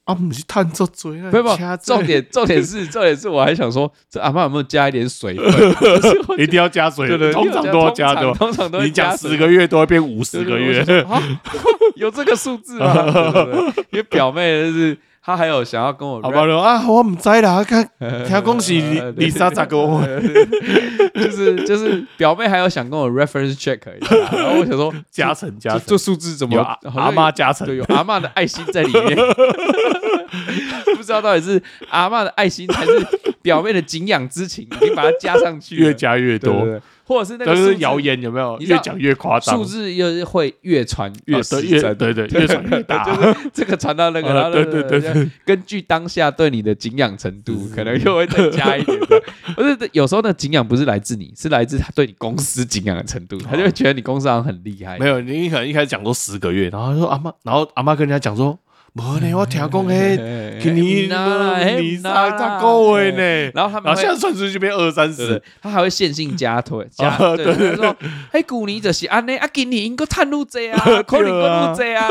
啊，不是探这嘴啊，不不，重点重点是重点是，我还想说，这阿妈有没有加一点水分？一定要加水，对对，通常都要加的，通常都。你讲十个月都会变五十个月，有这个数字吗？因为表妹就是。他还有想要跟我，好吧，啊，我唔知啦，看，听恭喜你，你啥咋个，就是就是表妹还有想跟我 reference check，一下 然后我想说加成加成，这数字怎么阿妈加成？对，有阿妈的爱心在里面，不知道到底是阿妈的爱心还是表妹的敬仰之情，已经把它加上去，越加越多。或者是那个是谣言有没有？越讲越夸张，数字又会越传越实在，对对，越传越大。就是这个传到那个，然后对对对，根据当下对你的敬仰程度，可能又会再加一点。不是，有时候那敬仰不是来自你，是来自他对你公司敬仰的程度，他就会觉得你公司好像很厉害。没有，你可能一开始讲说十个月，然后说阿妈，然后阿妈跟人家讲说。没呢，我听讲嘿，今年你三十个月呢，然后他们现在算出去就变二三十，他还会线性加推加，对对，说嘿，去年就是安尼，啊，今年应该探路济啊，可能更愈济啊，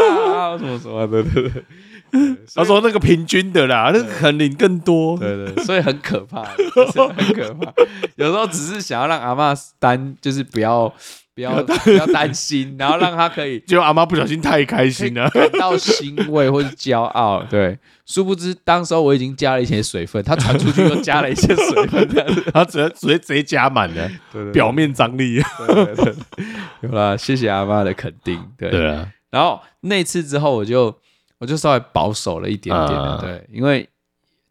什么什么，对对对，他说那个平均的啦，那个肯定更多，对对，所以很可怕，很可怕，有时候只是想要让阿妈担，就是不要。不要 不要担心，然后让他可以，就阿妈不小心太开心了，感到欣慰或是骄傲。对，殊不知当时候我已经加了一些水分，他传出去又加了一些水分，他直接直接直接加满了，表面张力。有了，谢谢阿妈的肯定。对，对啊。然后那次之后，我就我就稍微保守了一点点的，对，因为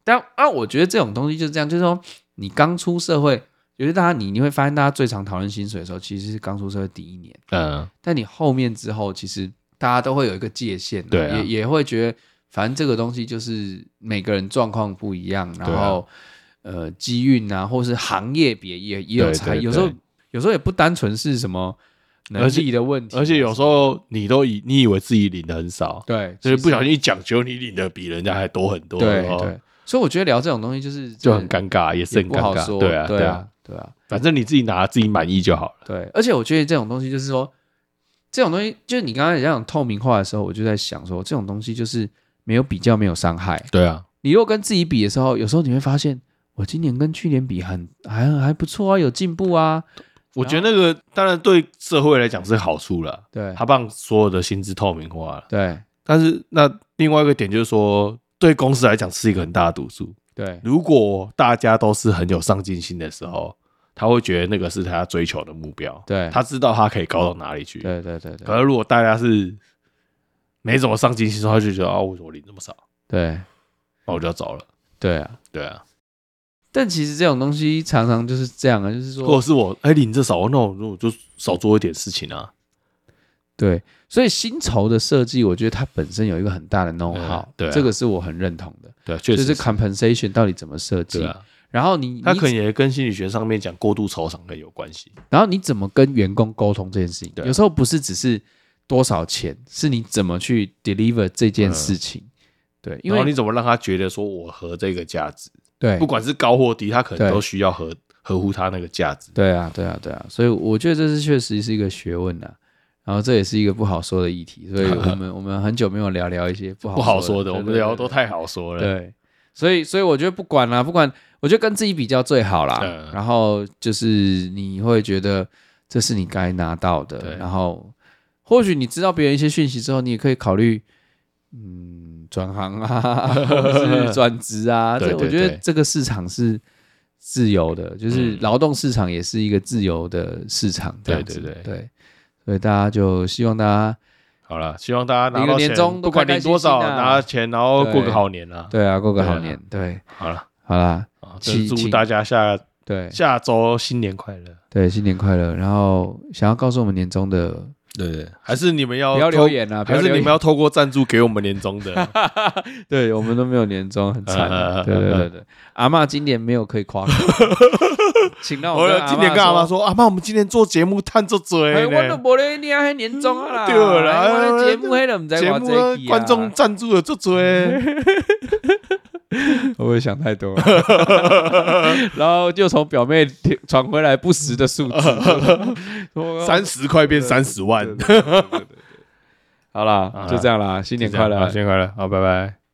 但啊，我觉得这种东西就是这样，就是说你刚出社会。有些大家，你你会发现，大家最常讨论薪水的时候，其实是刚出社会第一年。嗯，但你后面之后，其实大家都会有一个界限，对、啊，也也会觉得，反正这个东西就是每个人状况不一样，然后、啊、呃，机运啊，或是行业别也也有差异。有时候有时候也不单纯是什么能力的问题，而且，而且有时候你都以你以为自己领的很少，对，就是不小心一讲究，你领的比人家还多很多。对对，所以我觉得聊这种东西就是就很尴尬，也是很尴尬。说对啊，对啊。对啊，反正你自己拿自己满意就好了。对，而且我觉得这种东西就是说，这种东西就是你刚刚讲透明化的时候，我就在想说，这种东西就是没有比较，没有伤害。对啊，你如果跟自己比的时候，有时候你会发现，我今年跟去年比很还还不错啊，有进步啊。我觉得那个当然对社会来讲是好处了，对，他帮所有的薪资透明化了。对，但是那另外一个点就是说，对公司来讲是一个很大的赌注。对，如果大家都是很有上进心的时候，他会觉得那个是他追求的目标。对，他知道他可以高到哪里去。对对对对。可是如果大家是没怎么上进心的时候，他就觉得啊，为什么领这么少？对，那我就要走了。对啊，对啊。但其实这种东西常常就是这样啊，就是说，或者是我哎领这少，那我我就少做一点事情啊。对，所以薪酬的设计，我觉得它本身有一个很大的 know-how，嗯、对、啊，这个是我很认同的。对，就是 compensation 到底怎么设计？啊、然后你，它可能也跟心理学上面讲过度酬赏很有关系。然后你怎么跟员工沟通这件事情？对啊、有时候不是只是多少钱，是你怎么去 deliver 这件事情。嗯、对，因为你怎么让他觉得说我合这个价值？对，不管是高或低，他可能都需要合合乎他那个价值。对啊，对啊，对啊。所以我觉得这是确实是一个学问呐。然后这也是一个不好说的议题，所以 我们我们很久没有聊聊一些不好不好说的，我们聊的都太好说了。对，所以所以我觉得不管啦，不管，我觉得跟自己比较最好啦。然后就是你会觉得这是你该拿到的，然后或许你知道别人一些讯息之后，你也可以考虑，嗯，转行啊，或者是转职啊。这，我觉得这个市场是自由的，就是劳动市场也是一个自由的市场。对对对对。所以大家就希望大家好了，希望大家拿到年终，不管领多少，拿钱，然后过个好年啊！对啊，过个好年。对，好了，好了，祝大家下对下周新年快乐！对，新年快乐！然后想要告诉我们年终的。对，还是你们要不要留言啊？还是你们要透过赞助给我们年终的？对，我们都没有年终，很惨。对对对对，阿嬷今年没有可以夸口，请 到我今年跟阿妈说，阿妈，我们今年做节目探做嘴，我都没咧，你还年终啊？对啦，节目黑了，唔知节目观众赞助了做嘴。会不会想太多？然后就从表妹传回来不实的数字，三十块变三十万。好啦，就这样啦，新年快乐，新年快乐，好，拜拜。